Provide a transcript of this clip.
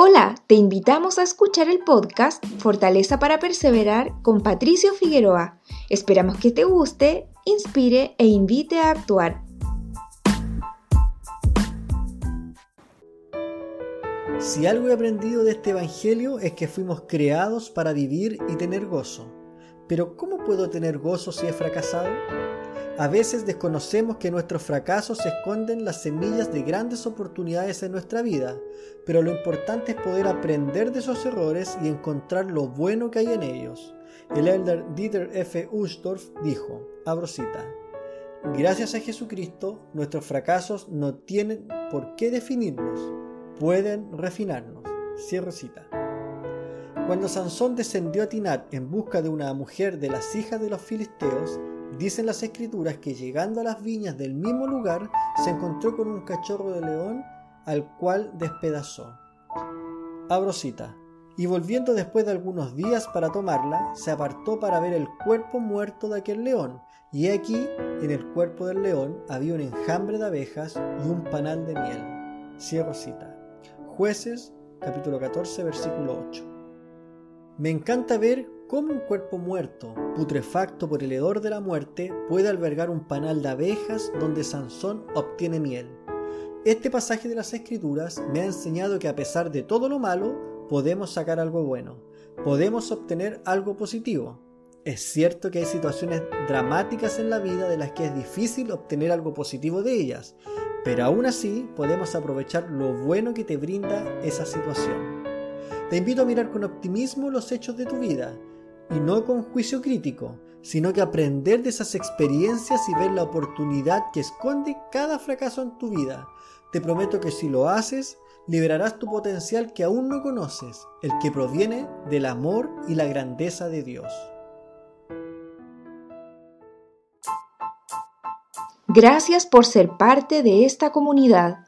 Hola, te invitamos a escuchar el podcast Fortaleza para Perseverar con Patricio Figueroa. Esperamos que te guste, inspire e invite a actuar. Si algo he aprendido de este Evangelio es que fuimos creados para vivir y tener gozo. Pero ¿cómo puedo tener gozo si he fracasado? A veces desconocemos que nuestros fracasos esconden las semillas de grandes oportunidades en nuestra vida, pero lo importante es poder aprender de esos errores y encontrar lo bueno que hay en ellos. El elder Dieter F. Uchtdorf dijo, abro cita, Gracias a Jesucristo, nuestros fracasos no tienen por qué definirnos, pueden refinarnos. Cierro cita. Cuando Sansón descendió a Tinat en busca de una mujer de las hijas de los filisteos, Dicen las escrituras que llegando a las viñas del mismo lugar se encontró con un cachorro de león al cual despedazó. Abro cita. Y volviendo después de algunos días para tomarla, se apartó para ver el cuerpo muerto de aquel león. Y aquí, en el cuerpo del león, había un enjambre de abejas y un panal de miel. Cierro cita. Jueces, capítulo 14, versículo 8. Me encanta ver cómo un cuerpo muerto, putrefacto por el hedor de la muerte, puede albergar un panal de abejas donde Sansón obtiene miel. Este pasaje de las Escrituras me ha enseñado que a pesar de todo lo malo, podemos sacar algo bueno, podemos obtener algo positivo. Es cierto que hay situaciones dramáticas en la vida de las que es difícil obtener algo positivo de ellas, pero aún así podemos aprovechar lo bueno que te brinda esa situación. Te invito a mirar con optimismo los hechos de tu vida y no con juicio crítico, sino que aprender de esas experiencias y ver la oportunidad que esconde cada fracaso en tu vida. Te prometo que si lo haces, liberarás tu potencial que aún no conoces, el que proviene del amor y la grandeza de Dios. Gracias por ser parte de esta comunidad.